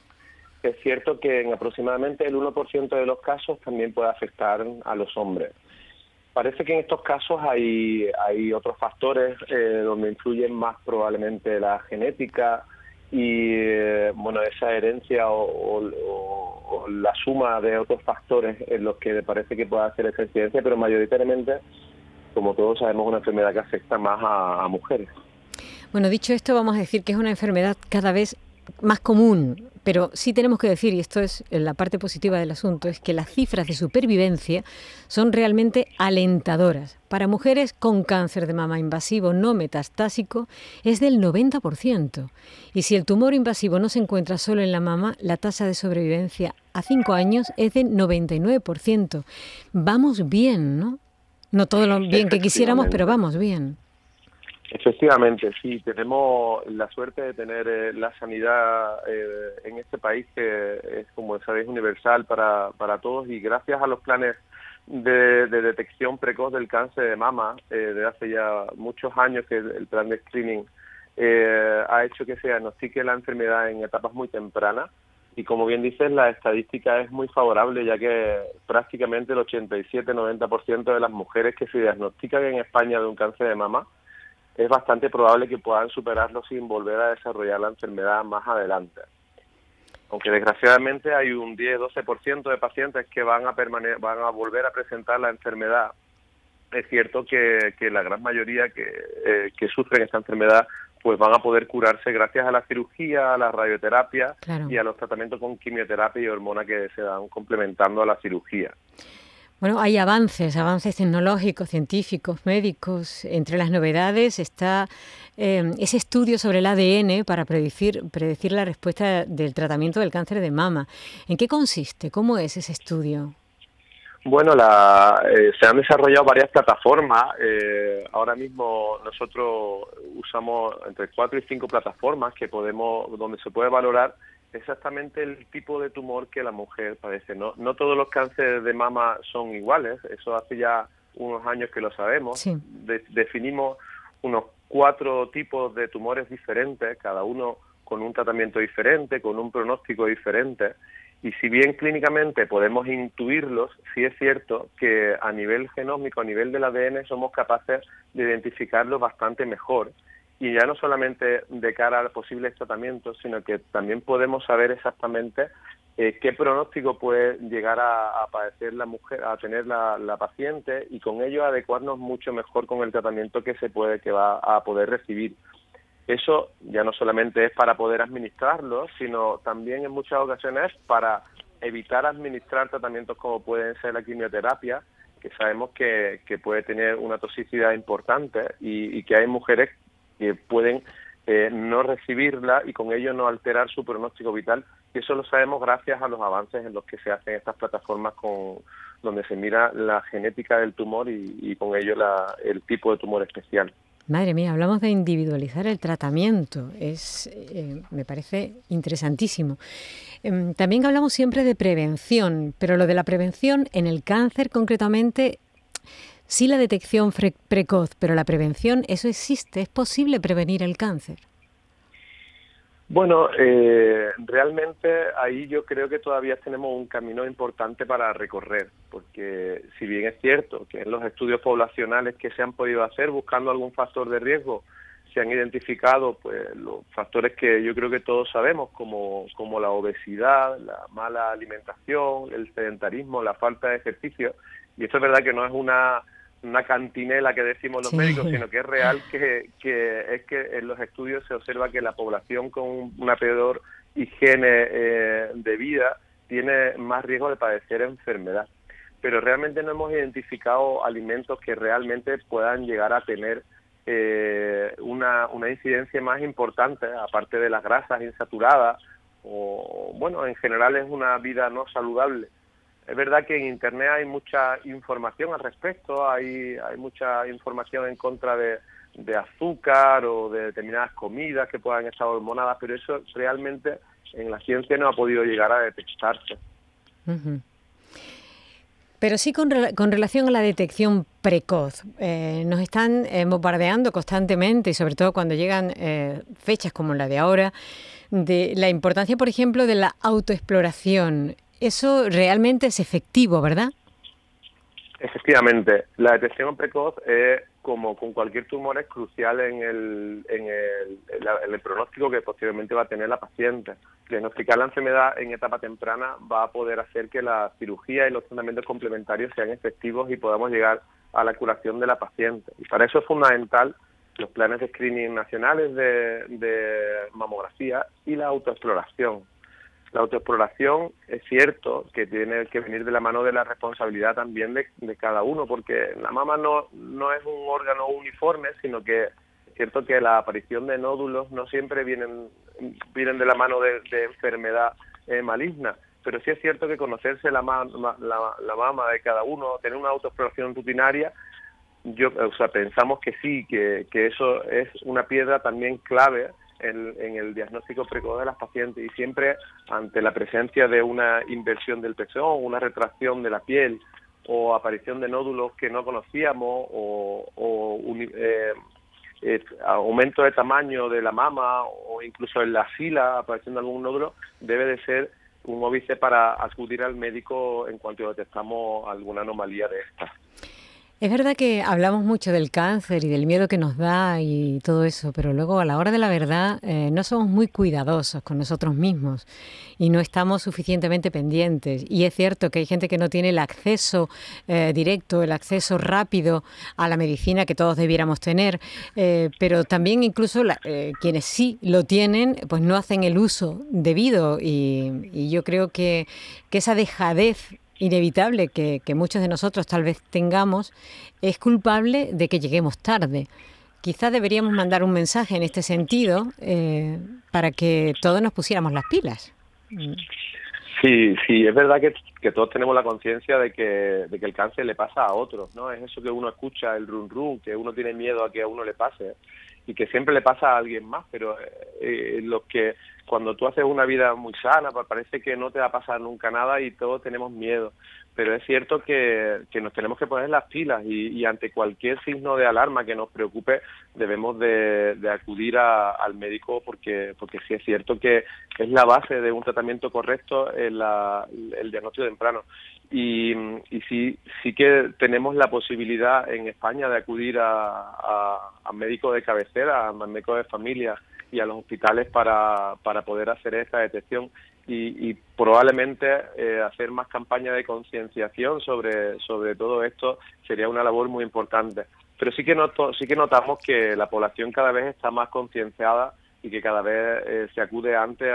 es cierto que en aproximadamente el 1% de los casos también puede afectar a los hombres. Parece que en estos casos hay, hay otros factores eh, donde influyen más probablemente la genética y eh, bueno esa herencia o, la suma de otros factores en los que parece que pueda hacer esa incidencia, pero mayoritariamente como todos sabemos, una enfermedad que afecta más a, mujeres. Bueno, dicho esto, vamos a decir que es una enfermedad cada vez más común, pero sí tenemos que decir, y esto es la parte positiva del asunto, es que las cifras de supervivencia son realmente alentadoras. Para mujeres con cáncer de mama invasivo no metastásico es del 90%. Y si el tumor invasivo no se encuentra solo en la mama, la tasa de sobrevivencia a 5 años es del 99%. Vamos bien, ¿no? No todo lo bien que quisiéramos, pero vamos bien. Efectivamente, sí, tenemos la suerte de tener eh, la sanidad eh, en este país que es, como sabéis, universal para, para todos y gracias a los planes de, detección precoz del cáncer de mama eh, de hace ya muchos años que el, plan de screening ha hecho que se diagnostique la enfermedad en etapas muy tempranas y como bien dices, la estadística es muy favorable, ya que prácticamente el 87-90% de las mujeres que se diagnostican en España de un cáncer de mama es bastante probable que puedan superarlo sin volver a desarrollar la enfermedad más adelante. Aunque desgraciadamente hay un 10-12% de pacientes que van a, van a volver a presentar la enfermedad, es cierto que, la gran mayoría que, eh, que sufren esta enfermedad pues van a poder curarse gracias a la cirugía, a la radioterapia y a los tratamientos con quimioterapia y hormona que se dan complementando a la cirugía. Bueno, hay avances, avances tecnológicos, científicos, médicos. Entre las novedades está eh, ese estudio sobre el ADN para predecir, predecir la respuesta del tratamiento del cáncer de mama. ¿En qué consiste? ¿Cómo es ese estudio? Bueno, la, eh, se han desarrollado varias plataformas. Eh, ahora mismo nosotros usamos entre cuatro y cinco plataformas que podemos, donde se puede valorar exactamente el tipo de tumor que la mujer padece. No, no todos los cánceres de mama son iguales. Eso hace ya unos años que lo sabemos. definimos unos cuatro tipos de tumores diferentes, cada uno con un tratamiento diferente, con un pronóstico diferente. Y si bien clínicamente podemos intuirlos, sí es cierto que a nivel genómico, a nivel del ADN, somos capaces de identificarlos bastante mejor. Y ya no solamente de cara a posibles tratamientos, sino que también podemos saber exactamente eh, qué pronóstico puede llegar a, padecer la mujer, a tener la, paciente y con ello adecuarnos mucho mejor con el tratamiento que se puede, que va a poder recibir. Eso ya no solamente es para poder administrarlo, sino también en muchas ocasiones para evitar administrar tratamientos como pueden ser la quimioterapia, que sabemos que, puede tener una toxicidad importante y, que hay mujeres que pueden eh, no recibirla y con ello no alterar su pronóstico vital. Y eso lo sabemos gracias a los avances en los que se hacen estas plataformas con donde se mira la genética del tumor y, con ello el tipo de tumor especial. Madre mía, hablamos de individualizar el tratamiento. Es, eh, me parece interesantísimo. Em, también hablamos siempre de prevención, pero lo de la prevención en el cáncer concretamente, sí la detección precoz, pero la prevención, eso existe. ¿Es posible prevenir el cáncer? Bueno, eh, realmente ahí yo creo que todavía tenemos un camino importante para recorrer, porque si bien es cierto que en los estudios poblacionales que se han podido hacer buscando algún factor de riesgo, se han identificado pues los factores que yo creo que todos sabemos, como, como la obesidad, la mala alimentación, el sedentarismo, la falta de ejercicio, y esto es verdad que no es una una cantinela que decimos los médicos, sino que es real que, que, es que en los estudios se observa que la población con una peor higiene eh, de vida tiene más riesgo de padecer enfermedad. Pero realmente no hemos identificado alimentos que realmente puedan llegar a tener eh, una, una incidencia más importante, aparte de las grasas insaturadas, o bueno, en general es una vida no saludable es verdad que en Internet hay mucha información al respecto, hay, mucha información en contra de, azúcar o de determinadas comidas que puedan estar hormonadas, pero eso realmente en la ciencia no ha podido llegar a detectarse. Pero sí con, con relación a la detección precoz. Eh, nos están eh, bombardeando constantemente y sobre todo cuando llegan eh, fechas como la de ahora, de la importancia, por ejemplo, de la autoexploración. Eso realmente es efectivo, ¿verdad? Efectivamente, la detección precoz es como con cualquier tumor es crucial en el, en el, en el pronóstico que posteriormente va a tener la paciente. Diagnosticar la enfermedad en etapa temprana va a poder hacer que la cirugía y los tratamientos complementarios sean efectivos y podamos llegar a la curación de la paciente. Y para eso es fundamental los planes de screening nacionales de, de mamografía y la autoexploración. La autoexploración es cierto que tiene que venir de la mano de la responsabilidad también de, cada uno, porque la mama no, no es un órgano uniforme, sino que es cierto que la aparición de nódulos no siempre vienen, vienen de la mano de, enfermedad eh, maligna, pero sí es cierto que conocerse la, la, la mama de cada uno, tener una autoexploración rutinaria, yo, o sea, pensamos que sí, que, que eso es una piedra también clave en, el diagnóstico precoz de las pacientes y siempre ante la presencia de una inversión del pezón, una retracción de la piel o aparición de nódulos que no conocíamos o, eh, eh, aumento de tamaño de la mama o incluso en la sila apareciendo algún nódulo, debe de ser un óbice para acudir al médico en cuanto detectamos alguna anomalía de esta. Es verdad que hablamos mucho del cáncer y del miedo que nos da y todo eso, pero luego a la hora de la verdad eh, no somos muy cuidadosos con nosotros mismos y no estamos suficientemente pendientes. Y es cierto que hay gente que no tiene el acceso eh, directo, el acceso rápido a la medicina que todos debiéramos tener, eh, pero también incluso quienes sí lo tienen, pues no hacen el uso debido y, y yo creo que, que esa dejadez inevitable que, muchos de nosotros tal vez tengamos, es culpable de que lleguemos tarde. Quizás deberíamos mandar un mensaje en este sentido eh, para que todos nos pusiéramos las pilas. Sí, sí, es verdad que, todos tenemos la conciencia de que, de que el cáncer le pasa a otros, ¿no? Es eso que uno escucha, el run run, que uno tiene miedo a que a uno le pase y que siempre le pasa a alguien más, pero eh, los que cuando tú haces una vida muy sana, parece que no te va a pasar nunca nada y todos tenemos miedo. Pero es cierto que, que nos tenemos que poner las pilas y, ante cualquier signo de alarma que nos preocupe debemos de, acudir al médico porque, porque sí es cierto que es la base de un tratamiento correcto el diagnóstico temprano y, y sí, sí que tenemos la posibilidad en España de acudir a, a, médicos de cabecera, a médicos de familia y a los hospitales para, para poder hacer esta detección y, y probablemente eh, hacer más campaña de concienciación sobre, sobre todo esto sería una labor muy importante. Pero sí que, noto, sí que notamos que la población cada vez está más concienciada y que cada vez eh, se acude antes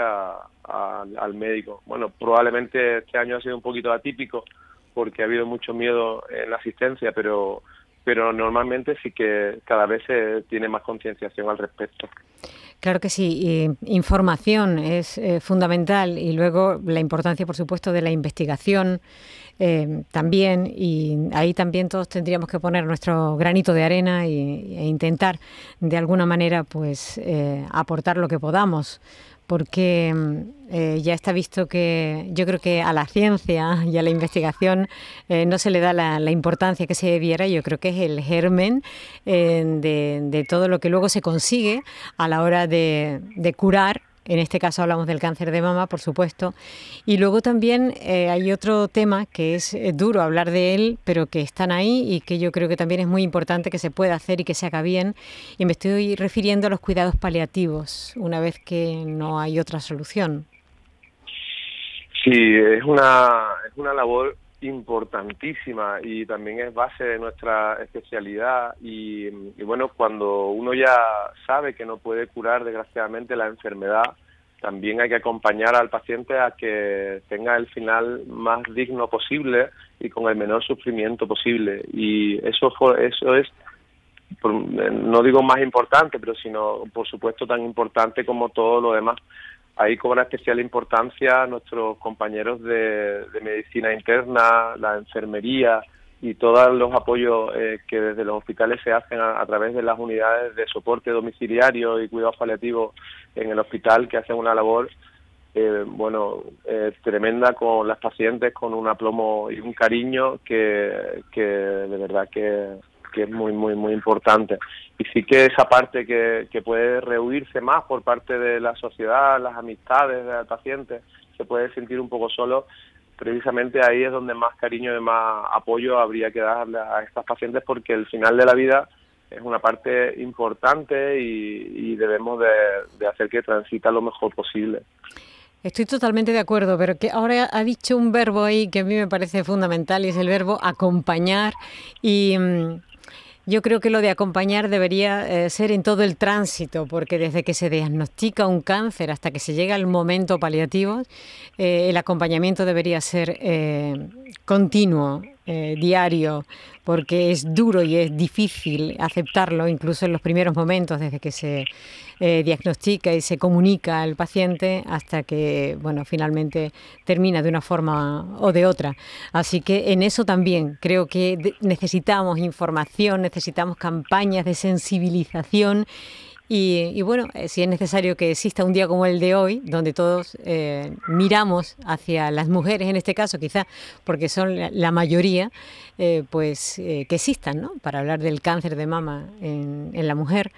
al médico. Bueno, probablemente este año ha sido un poquito atípico porque ha habido mucho miedo en la asistencia, pero pero normalmente sí que cada vez se tiene más concienciación al respecto. Claro que sí, información es eh, fundamental y luego la importancia, por supuesto, de la investigación eh, también y ahí también todos tendríamos que poner nuestro granito de arena e intentar de alguna manera pues eh, aportar lo que podamos porque eh, ya está visto que yo creo que a la ciencia y a la investigación eh, no se le da la, importancia que se debiera. Yo creo que es el germen eh, de, todo lo que luego se consigue a la hora de curar en este caso hablamos del cáncer de mama, por supuesto. Y luego también eh, hay otro tema que es eh, duro hablar de él, pero que están ahí y que yo creo que también es muy importante que se pueda hacer y que se haga bien. Y me estoy refiriendo a los cuidados paliativos, una vez que no hay otra solución. Sí, es una, es una labor importantísima y también es base de nuestra especialidad. Y, bueno cuando uno ya sabe que no puede curar desgraciadamente la enfermedad también hay que acompañar al paciente a que tenga el final más digno posible y con el menor sufrimiento posible. Y eso eso es no digo más importante pero sino por supuesto tan importante como todo lo demás Ahí cobra especial importancia nuestros compañeros de, medicina interna, la enfermería y todos los apoyos eh, que desde los hospitales se hacen a, través de las unidades de soporte domiciliario y cuidados paliativos en el hospital que hacen una labor eh, bueno, eh, tremenda con las pacientes, con un aplomo y un cariño que, que de verdad que, que es muy, muy, muy importante. Y sí que esa parte que, que puede rehuirse más por parte de la sociedad, las amistades del paciente, se puede sentir un poco solo, precisamente ahí es donde más cariño y más apoyo habría que darle a estas pacientes porque el final de la vida es una parte importante y, debemos de, de hacer que transita lo mejor posible. Estoy totalmente de acuerdo, pero que ahora ha dicho un verbo ahí que a mí me parece fundamental y es el verbo acompañar y mm, yo creo que lo de acompañar debería eh, ser en todo el tránsito, porque desde que se diagnostica un cáncer hasta que se llega al momento paliativo, eh, el acompañamiento debería ser eh, continuo, diario, porque es duro y es difícil aceptarlo, incluso en los primeros momentos, desde que se eh, diagnostica y se comunica al paciente hasta que, bueno, finalmente termina de una forma o de otra. Así que en eso también creo que necesitamos información, necesitamos campañas de sensibilización y, bueno, eh, si es necesario que exista un día como el de hoy, donde todos eh, miramos hacia las mujeres, en este caso quizá porque son la, mayoría, pues que existan, ¿no? Para hablar del cáncer de mama en, en la mujer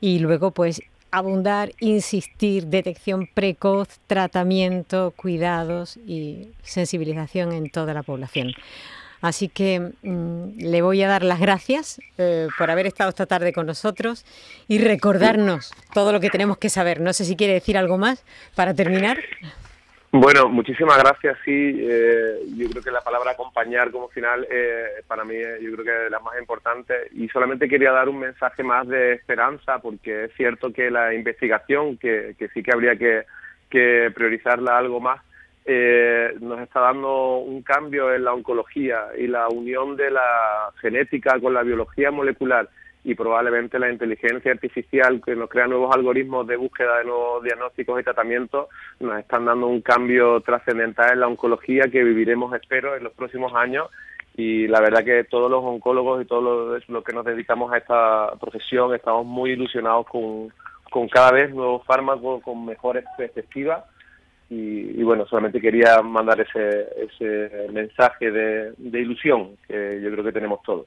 y luego pues abundar, insistir, detección precoz, tratamiento, cuidados y sensibilización en toda la población. Así que mm, le voy a dar las gracias eh, por haber estado esta tarde con nosotros y recordarnos todo lo que tenemos que saber. No sé si quiere decir algo más para terminar. Bueno, muchísimas gracias. Sí, eh, yo creo que la palabra acompañar como final eh, para mí yo creo que es la más importante y solamente quería dar un mensaje más de esperanza porque es cierto que la investigación, que, que sí que habría que priorizarla algo más, eh, nos está dando un cambio en la oncología y la unión de la genética con la biología molecular y probablemente la inteligencia artificial que nos crea nuevos algoritmos de búsqueda de nuevos diagnósticos y tratamientos nos están dando un cambio trascendental en la oncología que viviremos, espero, en los próximos años. Y la verdad que todos los oncólogos y todos los, que nos dedicamos a esta profesión estamos muy ilusionados con, con cada vez nuevos fármacos con mejores perspectivas y, bueno, solamente quería mandar ese, ese mensaje de, de ilusión que yo creo que tenemos todos.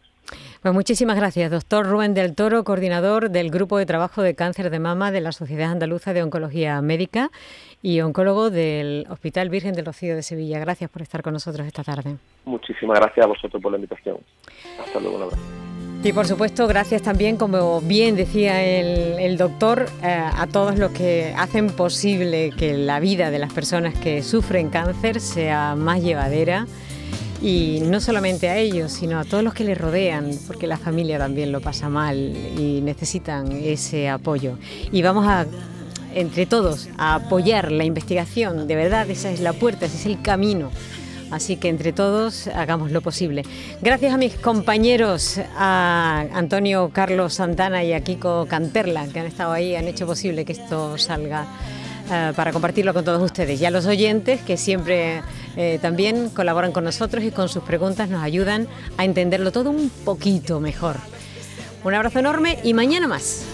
Pues muchísimas gracias, doctor Rubén del Toro, coordinador del Grupo de Trabajo de Cáncer de Mama de la Sociedad Andaluza de Oncología Médica y oncólogo del Hospital Virgen del Rocío de Sevilla. Gracias por estar con nosotros esta tarde. Muchísimas gracias a vosotros por la invitación. Hasta luego, un abrazo. Y por supuesto, gracias también, como bien decía el, doctor, eh, a todos los que hacen posible que la vida de las personas que sufren cáncer sea más llevadera y no solamente a ellos, sino a todos los que les rodean, porque la familia también lo pasa mal y necesitan ese apoyo. Y vamos a, entre todos, a apoyar la investigación, de verdad, esa es la puerta, ese es el camino. Así que entre todos hagamos lo posible. Gracias a mis compañeros, a Antonio Carlos Santana y a Kiko Canterla, que han estado ahí, han hecho posible que esto salga eh, para compartirlo con todos ustedes. Y a los oyentes que siempre eh, también colaboran con nosotros y con sus preguntas nos ayudan a entenderlo todo un poquito mejor. Un abrazo enorme y mañana más.